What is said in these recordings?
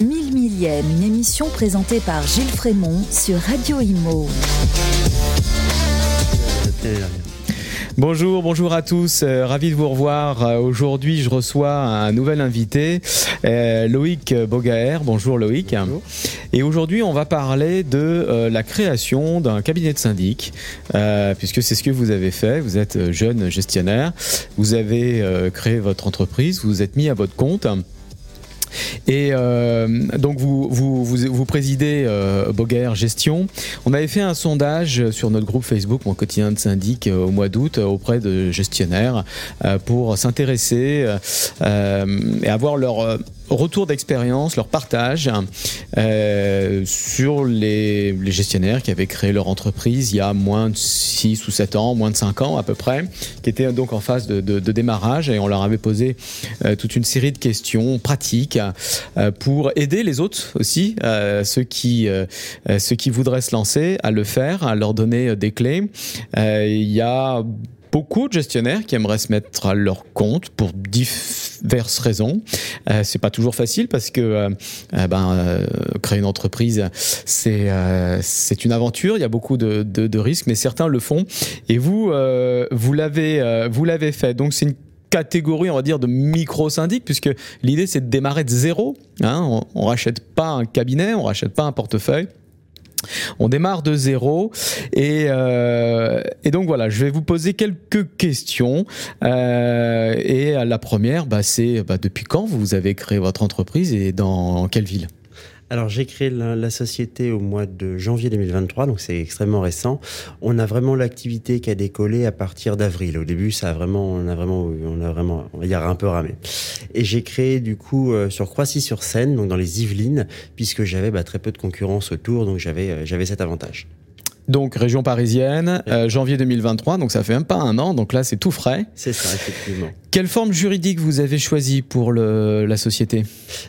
Mille millième, une émission présentée par Gilles Frémont sur Radio Imo. Bonjour, bonjour à tous. Euh, ravi de vous revoir. Euh, Aujourd'hui, je reçois un nouvel invité, euh, Loïc Bogaer. Bonjour Loïc. Et aujourd'hui, on va parler de la création d'un cabinet de syndic, puisque c'est ce que vous avez fait. Vous êtes jeune gestionnaire, vous avez créé votre entreprise, vous vous êtes mis à votre compte. Et euh, donc vous, vous, vous, présidez euh, Gestion. On avait fait un sondage sur notre groupe Facebook, mon quotidien de syndic, euh, au mois d'août, euh, auprès de gestionnaires, pour s'intéresser et avoir leur euh, retour d'expérience, leur partage euh, sur les, les gestionnaires qui avaient créé leur entreprise il y a moins de 6 ou 7 ans, moins de 5 ans à peu près, qui étaient donc en phase de, de, de démarrage et on leur avait posé euh, toute une série de questions pratiques euh, pour aider les autres aussi, euh, ceux, qui, euh, euh, ceux qui voudraient se lancer à le faire, à leur donner des clés. Il y a beaucoup de gestionnaires qui aimeraient se mettre à leur compte pour diverses raisons. Euh, c'est pas toujours facile parce que euh, euh, ben, euh, créer une entreprise, c'est une aventure. Il y a beaucoup de, de, risques, mais certains le font. Et vous, vous l'avez fait. Donc c'est une catégorie, on va dire, de micro-syndic, puisque l'idée, c'est de démarrer de zéro. Hein. on, on rachète pas un cabinet, on rachète pas un portefeuille. On démarre de zéro et, euh, et donc voilà, je vais vous poser quelques questions. Euh, et la première, bah, c'est bah, depuis quand vous avez créé votre entreprise et dans quelle ville? Alors j'ai créé la, société au mois de janvier 2023, donc c'est extrêmement récent. On a vraiment l'activité qui a décollé à partir d'avril. Au début, ça a vraiment, on a vraiment, on a vraiment, on va dire un peu ramé. Et j'ai créé du coup euh, sur Croissy-sur-Seine, donc dans les Yvelines, puisque j'avais bah, très peu de concurrence autour, donc j'avais, euh, j'avais cet avantage. Donc région parisienne, euh, janvier 2023, donc ça fait même pas un an, donc là c'est tout frais. C'est ça, effectivement. Quelle forme juridique vous avez choisi pour le, la société?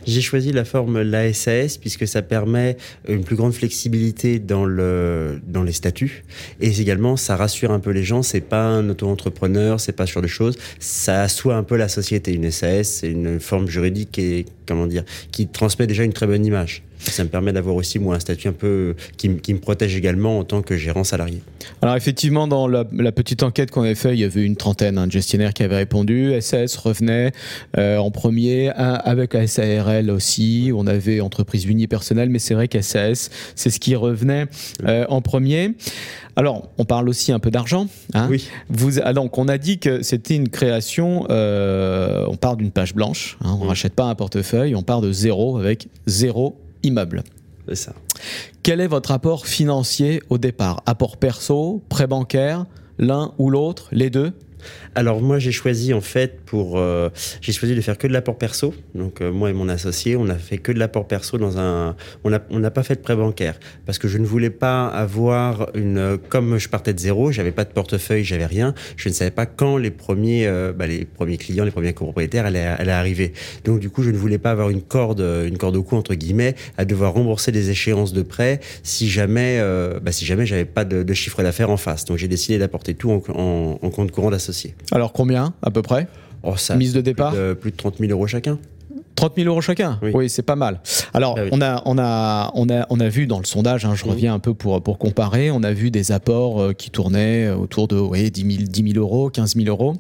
J'ai choisi la forme l'ASAS puisque ça permet une plus grande flexibilité dans, le, dans les statuts et également ça rassure un peu les gens. C'est pas un auto-entrepreneur, c'est pas sur de choses. Ça assoit un peu la société. Une SAS, c'est une forme juridique qui, est, comment dire, qui transmet déjà une très bonne image. Ça me permet d'avoir aussi moi un statut un peu qui, qui, me protège également en tant que gérant salarié. Alors effectivement, dans la, la petite enquête qu'on avait fait, il y avait une trentaine hein, de gestionnaires qui avaient répondu. SAS revenait euh, en premier avec la SARL aussi. On avait entreprise unipersonnelle, mais c'est vrai qu'SAS, c'est ce qui revenait euh, en premier. Alors, on parle aussi un peu d'argent. Hein oui. Vous, ah, donc, on a dit que c'était une création. Euh, on part d'une page blanche. Hein, on Oui. rachète pas un portefeuille. On part de zéro avec zéro immeuble. C'est ça. Quel est votre apport financier au départ? Apport perso, prêt bancaire, l'un ou l'autre, les deux? Alors moi j'ai choisi en fait pour euh, j'ai choisi de faire que de l'apport perso. Donc euh, moi et mon associé, on a fait que de l'apport perso dans un on a on n'a pas fait de prêt bancaire parce que je ne voulais pas avoir une comme je partais de zéro, j'avais pas de portefeuille, j'avais rien, je ne savais pas quand les premiers euh, bah, les premiers clients, les premiers copropriétaires allaient allaient arriver. Donc du coup, je ne voulais pas avoir une corde une corde au cou entre guillemets à devoir rembourser des échéances de prêt si jamais bah, si jamais j'avais pas de, de chiffre d'affaires en face. Donc j'ai décidé d'apporter tout en, en, en compte courant Alors combien à peu près? Oh, ça, Mise de départ plus de, plus de 30 000 euros chacun. 30 000 euros chacun? Oui. c'est pas mal. Alors, Ah oui. on, a, on, a, on, a, on a vu dans le sondage, hein, je reviens un peu pour, pour comparer, on a vu des apports euh, qui tournaient autour de ouais, 10, 000, 10 000 euros, 15 000 euros.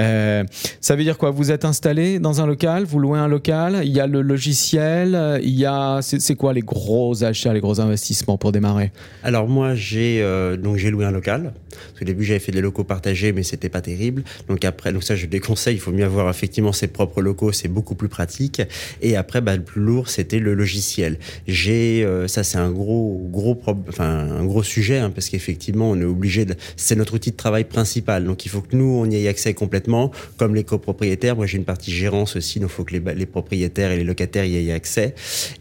Euh, ça veut dire quoi? Vous êtes installé dans un local, vous louez un local, il y a le logiciel, euh, il y a. C'est c'est quoi les gros achats, les gros investissements pour démarrer? Alors moi j'ai euh, donc j'ai loué un local. Qu'au début j'avais fait des locaux partagés mais c'était pas terrible. Donc après donc ça je déconseille, il faut mieux avoir effectivement ses propres locaux, c'est beaucoup plus pratique. Et après bah, le plus lourd c'était le logiciel. J'ai euh, ça c'est un gros gros prob- enfin un gros sujet hein, parce qu'effectivement on est obligé de c'est notre outil de travail principal. Donc il faut que nous on y ait accès complètement comme les copropriétaires. Moi j'ai une partie gérance aussi donc il faut que les, les propriétaires et les locataires y aient accès.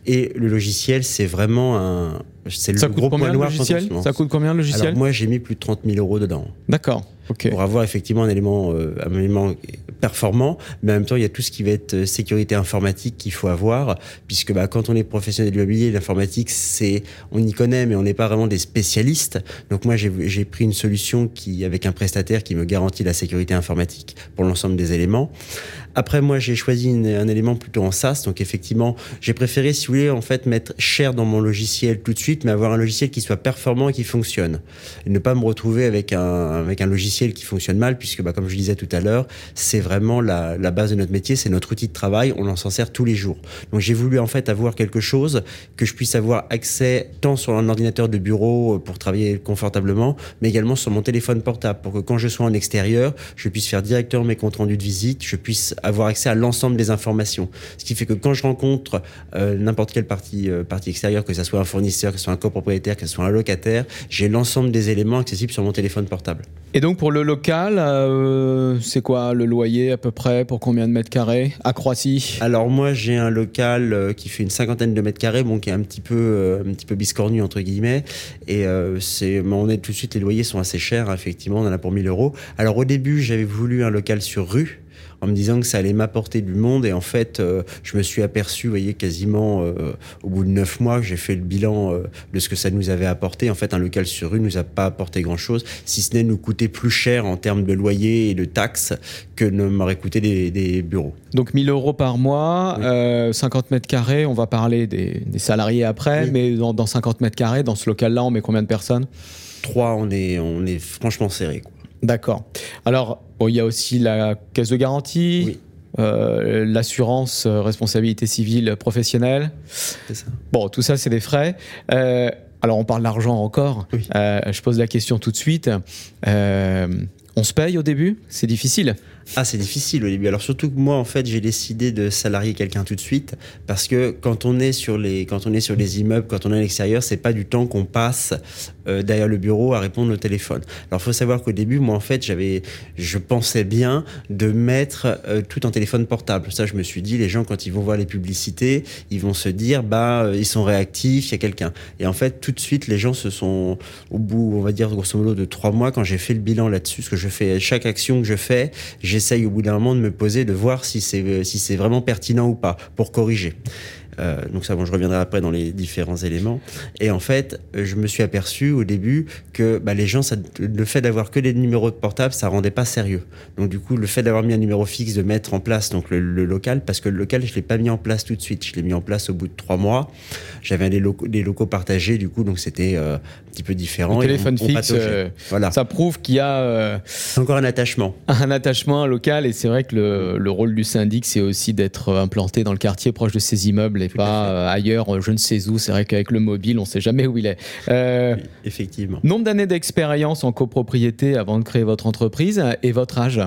Et le logiciel c'est vraiment un c'est le Ça coûte gros combien point le noir on logiciel. Ça coûte combien le logiciel? Alors moi j'ai mis plus de 30 000 euros dedans. D'accord. Pour avoir effectivement un élément, euh, un élément performant, mais en même temps, il y a tout ce qui va être euh, sécurité informatique qu'il faut avoir, puisque bah, quand on est professionnel de l'immobilier, l'informatique, c'est, on y connaît, mais on n'est pas vraiment des spécialistes. Donc moi, j'ai pris une solution qui, avec un prestataire qui me garantit la sécurité informatique pour l'ensemble des éléments. Après, moi, j'ai choisi un élément plutôt en SaaS. Donc, effectivement, j'ai préféré, si vous voulez, en fait, mettre cher dans mon logiciel tout de suite, mais avoir un logiciel qui soit performant et qui fonctionne. Et ne pas me retrouver avec un, avec un logiciel qui fonctionne mal, puisque, bah, comme je disais tout à l'heure, c'est vraiment la, base de notre métier, c'est notre outil de travail. On en s'en sert tous les jours. Donc, j'ai voulu, en fait, avoir quelque chose que je puisse avoir accès tant sur un ordinateur de bureau pour travailler confortablement, mais également sur mon téléphone portable pour que quand je sois en extérieur, je puisse faire directement mes comptes rendus de visite, je puisse avoir accès à l'ensemble des informations. Ce qui fait que quand je rencontre euh, n'importe quelle partie, euh, partie extérieure, que ce soit un fournisseur, que ce soit un copropriétaire, que ce soit un locataire, j'ai l'ensemble des éléments accessibles sur mon téléphone portable. Et donc pour le local, euh, c'est quoi le loyer à peu près Pour combien de mètres carrés à Croatie Alors moi j'ai un local qui fait une cinquantaine de mètres carrés, bon qui est un petit peu, un petit peu biscornu entre guillemets. Et c'est, on est tout de suite les loyers sont assez chers, effectivement, on en a pour 1000 euros. Alors au début j'avais voulu un local sur rue en me disant que ça allait m'apporter du monde. Et en fait, euh, je me suis aperçu, vous voyez, quasiment euh, au bout de neuf mois, j'ai fait le bilan euh, de ce que ça nous avait apporté. En fait, un local sur rue nous a pas apporté grand-chose, si ce n'est nous coûter plus cher en termes de loyer et de taxes que ne m'aurait coûté des, bureaux. Donc 1000 euros par mois, 50 mètres carrés, on va parler des, salariés après, mais dans, dans 50 mètres carrés, dans ce local-là, on met combien de personnes? Trois, on est, on est franchement serré. Quoi. D'accord. Alors, il y a aussi la caisse de garantie. Euh, l'assurance euh, responsabilité civile professionnelle. Ça. Bon, tout ça, c'est des frais. Euh, alors, on parle d'argent encore. je pose la question tout de suite. on se paye au début? C'est difficile ah, c'est difficile au début. Alors surtout que moi, en fait, j'ai décidé de salarier quelqu'un tout de suite parce que quand on est sur les, quand on est sur les immeubles, quand on est à l'extérieur, c'est pas du temps qu'on passe euh, derrière le bureau à répondre au téléphone. Alors, faut savoir qu'au début, moi, en fait, j'avais, je pensais bien de mettre euh, tout en téléphone portable. Ça, je me suis dit, les gens, quand ils vont voir les publicités, ils vont se dire, bah, euh, ils sont réactifs, il y a quelqu'un. Et en fait, tout de suite, les gens se sont, au bout, on va dire, grosso modo, de trois mois, quand j'ai fait le bilan là-dessus, ce que je fais, chaque action que je fais, j'essaye au bout d'un moment de me poser, de voir si c'est si c'est vraiment pertinent ou pas pour corriger. Euh, donc ça, bon, je reviendrai après dans les différents éléments. Et en fait, je me suis aperçu au début que bah, les gens, ça, le fait d'avoir que des numéros de portable, ça rendait pas sérieux. Donc du coup, le fait d'avoir mis un numéro fixe, de mettre en place donc le, local, parce que le local, je l'ai pas mis en place tout de suite. Je l'ai mis en place au bout de trois mois. J'avais des locaux, des locaux partagés, du coup, donc c'était euh, un petit peu différent. Le téléphone fixe, euh, voilà. ça prouve qu'il y a encore un attachement. Un attachement local, et c'est vrai que le, le rôle du syndic, c'est aussi d'être implanté dans le quartier proche de ces immeubles pas euh, ailleurs, je ne sais où. C'est vrai qu'avec le mobile, on ne sait jamais où il est. Euh, effectivement. Nombre d'années d'expérience en copropriété avant de créer votre entreprise et votre âge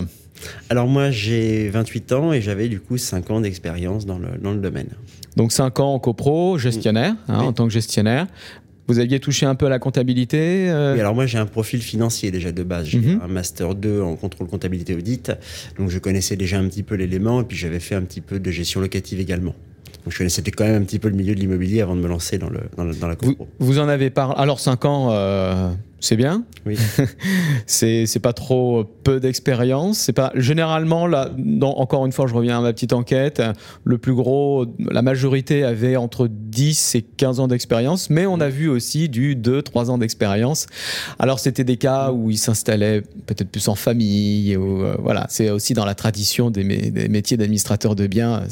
alors moi j'ai 28 ans et j'avais du coup 5 ans d'expérience dans le, dans le domaine. Donc 5 ans en copro, gestionnaire, hein, en tant que gestionnaire. Vous aviez touché un peu à la comptabilité euh Oui, alors moi j'ai un profil financier déjà de base. J'ai mhm. un master 2 en contrôle comptabilité audit, donc je connaissais déjà un petit peu l'élément et puis j'avais fait un petit peu de gestion locative également. Donc je connaissais quand même un petit peu le milieu de l'immobilier avant de me lancer dans, le, dans, la copro. Vous, en avez parlé. Alors 5 ans, euh, c'est bien. Oui. c'est pas trop peu d'expérience. C'est pas généralement là. encore une fois, je reviens à ma petite enquête. Le plus gros, la majorité avait entre 10 et 15 ans d'expérience, mais on a vu aussi du 2-3 ans d'expérience. Alors c'était des cas où ils s'installaient peut-être plus en famille. Ou, euh, voilà, c'est aussi dans la tradition des, métiers d'administrateur de biens,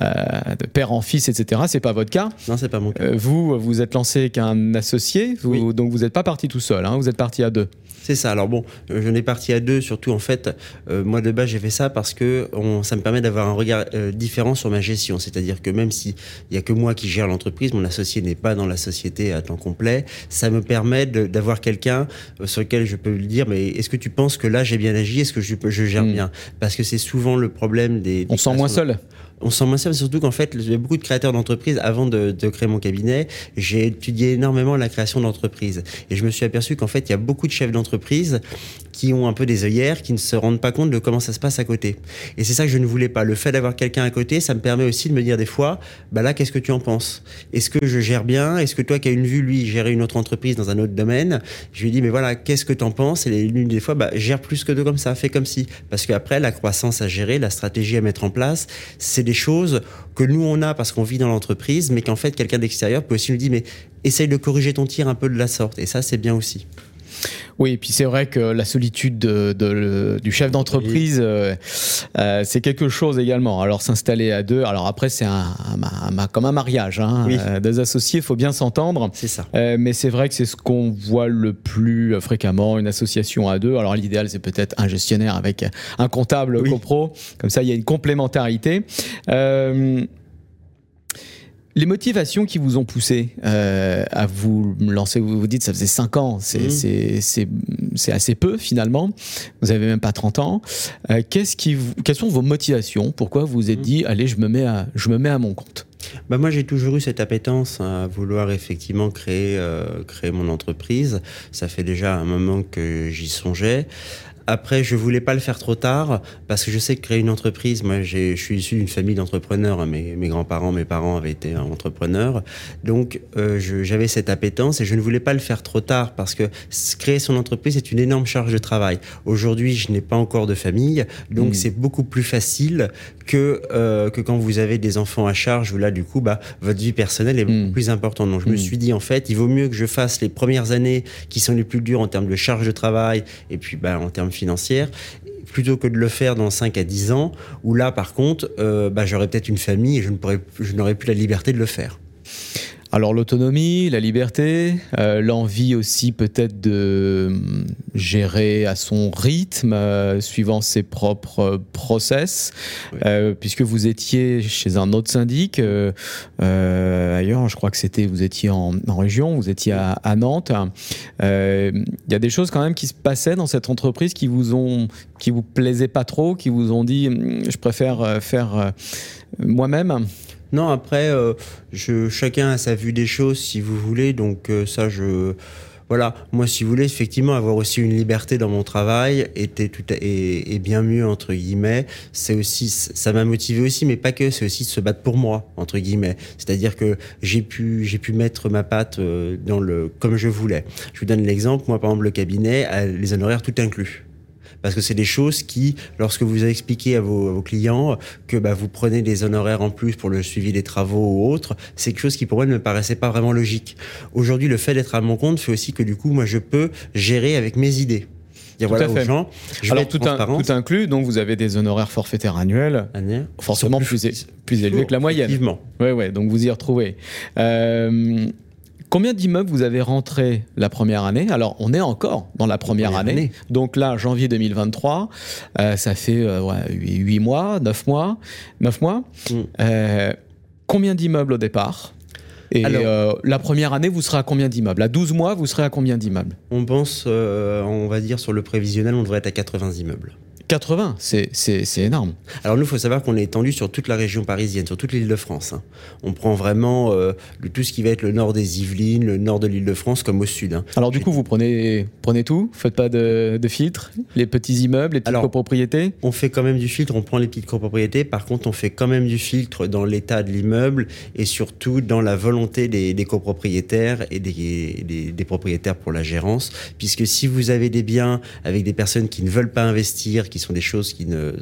euh, de père en fils, etc. C'est pas votre cas. Non, c'est pas mon cas. Euh, vous, vous êtes lancé qu'un associé, donc vous n'êtes pas parti tout seul. Hein, vous êtes parti à deux. C'est ça. Alors bon, euh, je n'ai parti à deux, surtout en fait, euh, moi de base j'ai fait ça parce que ça me permet d'avoir un regard euh, différent sur ma gestion. C'est-à-dire que même s'il n'y a que moi qui gère l'entreprise, mon associé n'est pas dans la société à temps complet, ça me permet d'avoir quelqu'un sur lequel je peux lui dire, mais est-ce que tu penses que là j'ai bien agi? Est-ce que je, je gère hmm. bien? Parce que c'est souvent le problème des... On sent moins seul on sent moins surtout qu'en fait, j'ai beaucoup de créateurs d'entreprises avant de, de, créer mon cabinet. J'ai étudié énormément la création d'entreprises. Et je me suis aperçu qu'en fait, il y a beaucoup de chefs d'entreprise qui ont un peu des œillères, qui ne se rendent pas compte de comment ça se passe à côté. Et c'est ça que je ne voulais pas. Le fait d'avoir quelqu'un à côté, ça me permet aussi de me dire des fois, bah là, qu'est-ce que tu en penses? Est-ce que je gère bien? Est-ce que toi qui as une vue, lui, gérer une autre entreprise dans un autre domaine? Je lui dis, mais voilà, qu'est-ce que tu en penses? Et l'une des fois, bah, gère plus que deux comme ça, fais comme si. Parce qu'après, la croissance à gérer, la stratégie à mettre en place, c'est des choses que nous, on a parce qu'on vit dans l'entreprise, mais qu'en fait, quelqu'un d'extérieur peut aussi nous dire, mais essaye de corriger ton tir un peu de la sorte. Et ça, c'est bien aussi. Oui, et puis c'est vrai que la solitude de, du chef d'entreprise, euh, euh, c'est quelque chose également. Alors s'installer à deux, alors après c'est un, comme un mariage, hein, euh, deux associés, il faut bien s'entendre. C'est ça. mais c'est vrai que c'est ce qu'on voit le plus fréquemment, une association à deux. Alors l'idéal c'est peut-être un gestionnaire avec un comptable copro, comme ça il y a une complémentarité. Les motivations qui vous ont poussé euh, à vous lancer, vous vous dites, ça faisait 5 ans, mmh. c'est assez peu finalement, vous avez même pas 30 ans. Euh, qu'est-ce qui quelles sont vos motivations? Pourquoi vous vous êtes mmh. dit, allez, je me mets à, je me mets à mon compte? Bah moi j'ai toujours eu cette appétence à vouloir effectivement créer euh, créer mon entreprise. Ça fait déjà un moment que j'y songeais. Après, je voulais pas le faire trop tard parce que je sais que créer une entreprise, moi, je suis issu d'une famille d'entrepreneurs. Hein. Mes, mes grands-parents, mes parents avaient été entrepreneurs. Donc, euh, j'avais cette appétence et je ne voulais pas le faire trop tard parce que créer son entreprise est une énorme charge de travail. Aujourd'hui, je n'ai pas encore de famille, donc mmh. c'est beaucoup plus facile que, euh, que quand vous avez des enfants à charge où là, du coup, bah, votre vie personnelle est beaucoup mmh. plus importante. Donc, je me mmh. suis dit, en fait, il vaut mieux que je fasse les premières années qui sont les plus dures en termes de charge de travail et puis bah, en termes plutôt que de le faire dans 5 à 10 ans, où là, par contre, euh, bah, j'aurais peut-être une famille et je n'aurais plus la liberté de le faire. Alors l'autonomie, la liberté, euh, l'envie aussi peut-être de hum, gérer à son rythme, euh, suivant ses propres process, euh, puisque vous étiez chez un autre syndic ailleurs, je crois que c'était vous étiez en, région, vous étiez à, Nantes. Il y a des choses quand même qui se passaient dans cette entreprise qui vous ont, qui vous plaisaient pas trop, qui vous ont dit, hum, je préfère faire moi-même. Non, après, euh, je, chacun a sa vue des choses, si vous voulez. Donc euh, ça, je... Voilà, moi, si vous voulez, effectivement, avoir aussi une liberté dans mon travail était tout et, bien mieux entre guillemets. C'est aussi, ça m'a motivé aussi, mais pas que. C'est aussi de se battre pour moi entre guillemets. C'est-à-dire que j'ai pu, j'ai pu mettre ma patte euh, dans le comme je voulais. Je vous donne l'exemple. Moi, par exemple, le cabinet, les honoraires tout inclus parce que c'est des choses qui, lorsque vous avez expliqué à vos, clients que bah, vous prenez des honoraires en plus pour le suivi des travaux ou autres, c'est quelque chose qui pour moi ne me paraissait pas vraiment logique. Aujourd'hui, le fait d'être à mon compte fait aussi que du coup, moi, je peux gérer avec mes idées. Dire voilà aux gens, je Alors tout, tout, inclus, donc vous avez des honoraires forfaitaires annuels, forcément plus, plus, élevés que la moyenne. Ouais, ouais, donc vous y retrouvez. Euh, Combien d'immeubles vous avez rentré la première année? Alors, on est encore dans la première, année. Donc là, janvier 2023, euh, ça fait euh, 8, mois, 9 mois. 9 mois. Mm. Euh, combien d'immeubles au départ? Et euh, la première année, vous serez à combien d'immeubles? À 12 mois, vous serez à combien d'immeubles? On pense, on va dire, sur le prévisionnel, on devrait être à 80 immeubles. 80, c'est énorme. Alors nous, il faut savoir qu'on est étendu sur toute la région parisienne, sur toute l'île de France. Hein. On prend vraiment euh, tout ce qui va être le nord des Yvelines, le nord de l'île de France, comme au sud. Hein. Alors du coup, vous prenez, prenez tout Faites pas de, de filtre Les petits immeubles, les petites copropriétés On fait quand même du filtre, on prend les petites copropriétés. Par contre, on fait quand même du filtre dans l'état de l'immeuble et surtout dans la volonté des, des copropriétaires et des, des, des propriétaires pour la gérance. Puisque si vous avez des biens avec des personnes qui ne veulent pas investir, qui sont des choses qui ne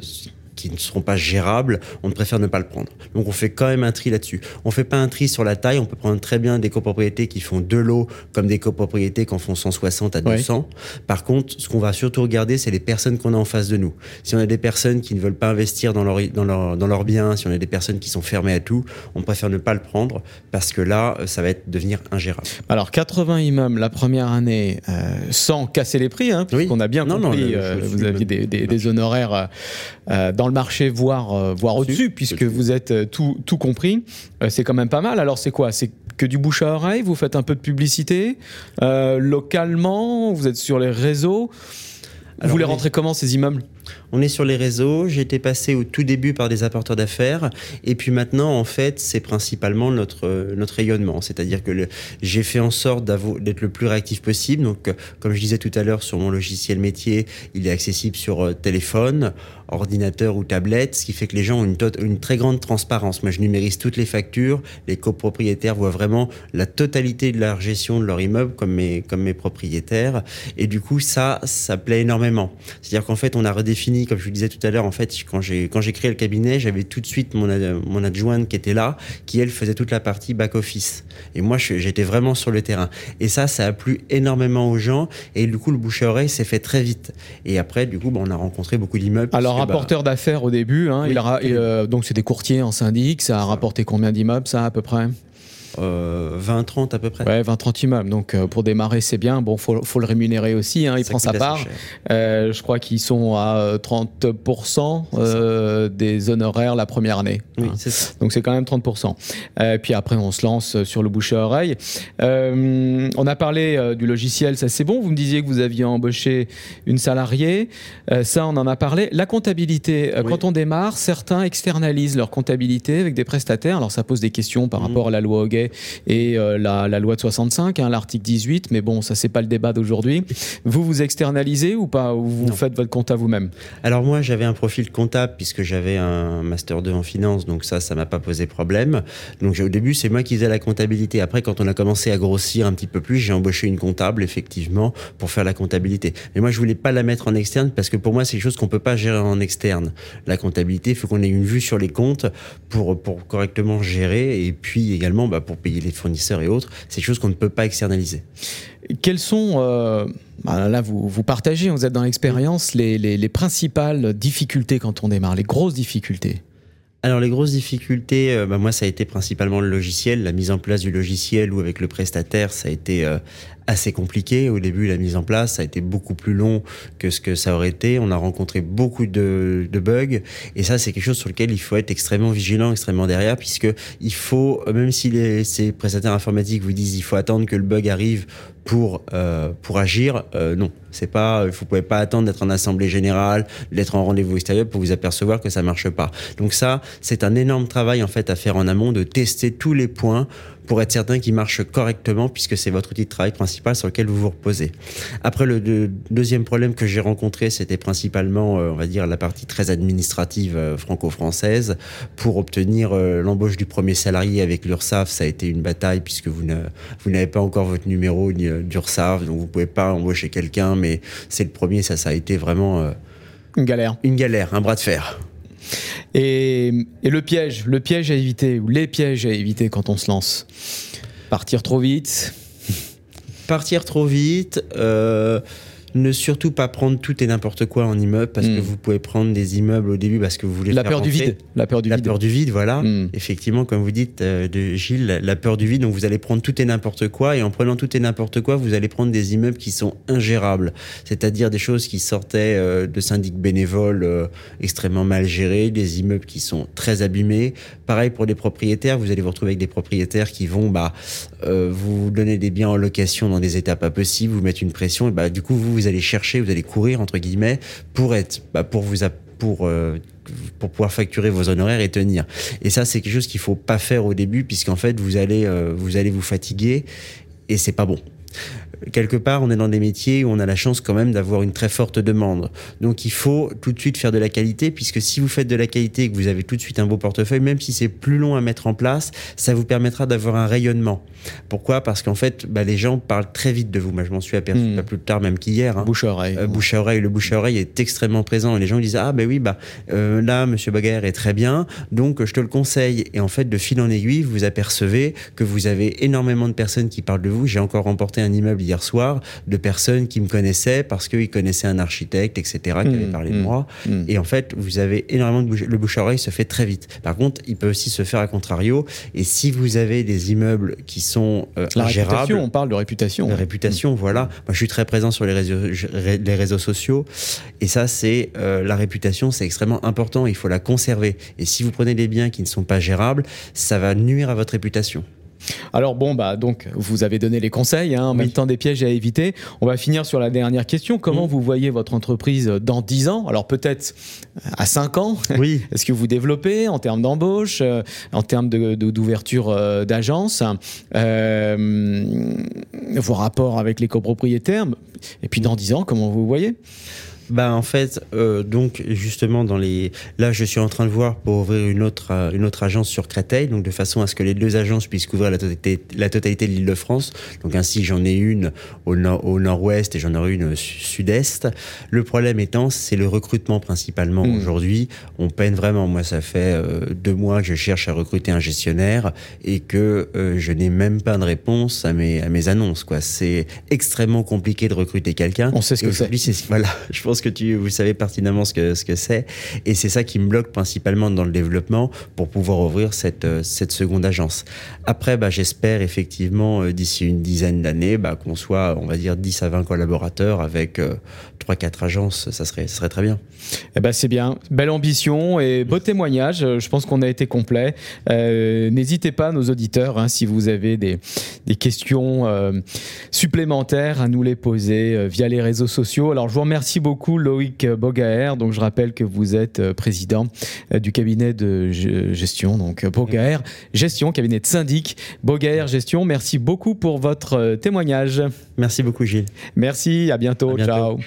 qui ne seront pas gérables, on préfère ne pas le prendre. Donc on fait quand même un tri là-dessus. On fait pas un tri sur la taille, on peut prendre très bien des copropriétés qui font deux lots comme des copropriétés qui en font 160 à 200. Par contre, ce qu'on va surtout regarder, c'est les personnes qu'on a en face de nous. Si on a des personnes qui ne veulent pas investir dans leur, dans leur, dans leurs biens, si on a des personnes qui sont fermées à tout, on préfère ne pas le prendre parce que là, euh, ça va être devenir ingérable. Alors 80 immeubles la première année euh, sans casser les prix, hein, puisqu'on a bien compris, euh, vous aviez des, des, des honoraires dans le marché, voire, euh, voire au-dessus, puisque vous êtes euh, tout, tout compris. Euh, c'est quand même pas mal. Alors c'est quoi? C'est que du bouche à oreille? Vous faites un peu de publicité? Localement? Vous êtes sur les réseaux? Vous les rentrez comment ces immeubles? On est sur les réseaux. Été passé au tout début par des apporteurs d'affaires. Et puis maintenant, en fait, c'est principalement notre, notre rayonnement. C'est-à-dire que j'ai fait en sorte d'être le plus réactif possible. Donc, comme je disais tout à l'heure, sur mon logiciel métier, il est accessible sur euh, téléphone, ordinateur ou tablette, ce qui fait que les gens ont une, une très grande transparence. Moi, je numérise toutes les factures. Les copropriétaires voient vraiment la totalité de leur gestion de leur immeuble comme mes, comme mes propriétaires. Et du coup, ça, ça plaît énormément. C'est-à-dire qu'en fait, on a redéfini comme je vous disais tout à l'heure, en fait, quand j'ai quand j'ai créé le cabinet, j'avais tout de suite mon mon adjointe qui était là, qui elle faisait toute la partie back office. Et moi, j'étais vraiment sur le terrain. Et ça, ça a plu énormément aux gens. Et du coup, le bouche à oreille s'est fait très vite. Et après, du coup, bah, on a rencontré beaucoup d'immeubles. Alors, bah, rapporteur d'affaires au début, hein, il a, euh, donc c'est des courtiers en syndic. Ça a rapporté combien d'immeubles, ça à peu près? 20-30 euh, à peu près. Ouais, 20-30 immeubles. Donc euh, pour démarrer, c'est bien. Bon, faut, faut le rémunérer aussi. Hein, il prend sa part. Euh, je crois qu'ils sont à 30% des honoraires la première année. Oui, hein. ça. Donc c'est quand même 30%. puis après, on se lance sur le bouche à oreille. on a parlé du logiciel, ça c'est bon. Vous me disiez que vous aviez embauché une salariée. ça, on en a parlé. La comptabilité, quand on démarre, certains externalisent leur comptabilité avec des prestataires. Alors ça pose des questions par mhm. rapport à la loi Hoguet et euh, la, loi de 65, hein, l'article 18, mais bon, ça c'est pas le débat d'aujourd'hui. Vous vous externalisez ou pas? Ou vous faites votre compte à vous-même? Alors moi j'avais un profil comptable puisque j'avais un master 2 en finance, donc ça, ça m'a pas posé problème. Donc au début c'est moi qui faisais la comptabilité. Après quand on a commencé à grossir un petit peu plus, j'ai embauché une comptable effectivement pour faire la comptabilité. Mais moi je voulais pas la mettre en externe parce que pour moi c'est quelque chose qu'on peut pas gérer en externe. La comptabilité, il faut qu'on ait une vue sur les comptes pour, pour correctement gérer et puis également bah, pour payer les fournisseurs et autres, c'est quelque chose qu'on ne peut pas externaliser. Quelles sont, euh, bah là vous, vous partagez, vous êtes dans l'expérience, les, les, principales difficultés quand on démarre, les grosses difficultés? Alors les grosses difficultés, euh, bah moi ça a été principalement le logiciel, la mise en place du logiciel ou avec le prestataire, ça a été euh, assez compliqué. Au début, la mise en place, ça a été beaucoup plus long que ce que ça aurait été. On a rencontré beaucoup de, de bugs. Et ça, c'est quelque chose sur lequel il faut être extrêmement vigilant, extrêmement derrière, puisque il faut, même si les, ces prestataires informatiques vous disent il faut attendre que le bug arrive pour euh, pour agir, euh, non, c'est pas, vous pouvez pas attendre d'être en assemblée générale, d'être en rendez-vous extérieur pour vous apercevoir que ça marche pas. Donc ça, c'est un énorme travail en fait à faire en amont de tester tous les points pour être certain qu'il marche correctement puisque c'est votre outil de travail principal sur lequel vous vous reposez. Après, le, deuxième problème que j'ai rencontré, c'était principalement, euh, on va dire, la partie très administrative euh, franco-française. Pour obtenir euh, l'embauche du premier salarié avec l'URSSAF, ça a été une bataille puisque vous n'avez pas encore votre numéro d'URSSAF, donc vous pouvez pas embaucher quelqu'un, mais c'est le premier, ça, ça a été vraiment... une galère. Une galère, un bras de fer. Et, le piège, le piège à éviter, ou les pièges à éviter quand on se lance Partir trop vite Partir trop vite. Euh, ne surtout pas prendre tout et n'importe quoi en immeuble parce que hmm. vous pouvez prendre des immeubles au début parce que vous voulez la peur du vide. La peur du la peur du vide voilà. Hmm. effectivement comme vous dites euh, de Gilles la peur du vide donc vous allez prendre tout et n'importe quoi et en prenant tout et n'importe quoi vous allez prendre des immeubles qui sont ingérables. C'est-à-dire des choses qui sortaient euh, de syndics bénévoles euh, extrêmement mal gérés des immeubles qui sont très abîmés. Pareil pour les propriétaires vous allez vous retrouver avec des propriétaires qui vont bah vous donner des biens en location dans des états pas possibles vous mettre une pression et bah du coup vous vous allez chercher, vous allez courir entre guillemets pour être, bah, pour vous pour euh, pour pouvoir facturer vos honoraires et tenir. Et ça, c'est quelque chose qu'il faut pas faire au début, puisqu'en fait, vous allez euh, vous allez vous fatiguer et c'est pas bon quelque part, on est dans des métiers où on a la chance quand même d'avoir une très forte demande. Donc il faut tout de suite faire de la qualité, puisque si vous faites de la qualité et que vous avez tout de suite un beau portefeuille, même si c'est plus long à mettre en place, ça vous permettra d'avoir un rayonnement. Pourquoi? Parce qu'en fait, bah, les gens parlent très vite de vous. Moi, je m'en suis aperçu hmm. pas plus tard même qu'hier. Hein. Bouche à oreille. Euh, bouche à oreille. Le bouche à oreille est extrêmement présent. Et les gens disent ah ben oui bah euh, là Monsieur Baguerre est très bien, donc je te le conseille. Et en fait, de fil en aiguille, vous apercevez que vous avez énormément de personnes qui parlent de vous. J'ai encore remporté un immeuble hier soir de personnes qui me connaissaient parce qu'ils connaissaient un architecte, etc., qui avait mmh, parlé de mmh, moi. Mmh. Et en fait, vous avez énormément de bouche, le bouche à oreille se fait très vite. Par contre, il peut aussi se faire à contrario. Et si vous avez des immeubles qui sont euh, La réputation, on parle de réputation. De réputation, voilà. Moi, je suis très présent sur les réseaux, les réseaux sociaux. Et ça, c'est euh, la réputation, c'est extrêmement important. Il faut la conserver. Et si vous prenez des biens qui ne sont pas gérables, ça va nuire à votre réputation. Alors bon, bah donc vous avez donné les conseils, hein, en même temps des pièges à éviter. On va finir sur la dernière question. Comment mmh. vous voyez votre entreprise dans 10 ans? Alors peut-être à 5 ans Oui. Est-ce que vous développez en termes d'embauche, euh, en termes d'ouverture de, d'agence, euh, vos rapports avec les copropriétaires? Et puis dans 10 ans, comment vous voyez? Bah en fait, euh, donc justement dans les, là je suis en train de voir pour ouvrir une autre euh, une autre agence sur Créteil, donc de façon à ce que les deux agences puissent couvrir la totalité la totalité de l'Île-de-France. Donc ainsi j'en ai une au nord au nord-ouest et j'en aurai une au sud-est. Le problème étant c'est le recrutement principalement hmm. aujourd'hui. On peine vraiment. Moi ça fait euh, deux mois que je cherche à recruter un gestionnaire et que euh, je n'ai même pas de réponse à mes à mes annonces quoi. C'est extrêmement compliqué de recruter quelqu'un. On sait ce que c'est. Voilà, je pense que tu, vous savez pertinemment ce que, ce que c'est. Et c'est ça qui me bloque principalement dans le développement pour pouvoir ouvrir cette, euh, cette seconde agence. Après, bah, j'espère effectivement, euh, d'ici une dizaine d'années, bah, qu'on soit, on va dire, 10 à 20 collaborateurs avec euh, 3-4 agences. Ça serait, ça serait très bien. Eh ben, c'est bien. Belle ambition et beau témoignage. Je pense qu'on a été complet. Euh, n'hésitez pas, nos auditeurs, hein, si vous avez des, des questions supplémentaires, à nous les poser via les réseaux sociaux. Alors, je vous remercie beaucoup Loïc Bogaer. Donc, je rappelle que vous êtes euh, président euh, du cabinet de gestion, donc euh, Bogaer Gestion, cabinet de syndic. Bogaer Gestion, merci beaucoup pour votre témoignage. Merci beaucoup, Gilles. Merci, à bientôt. bientôt. Ciao.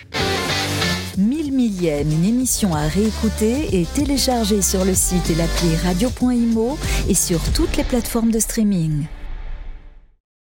Mille millième, une émission à réécouter et télécharger sur le site et l'appli radio.imo et sur toutes les plateformes de streaming.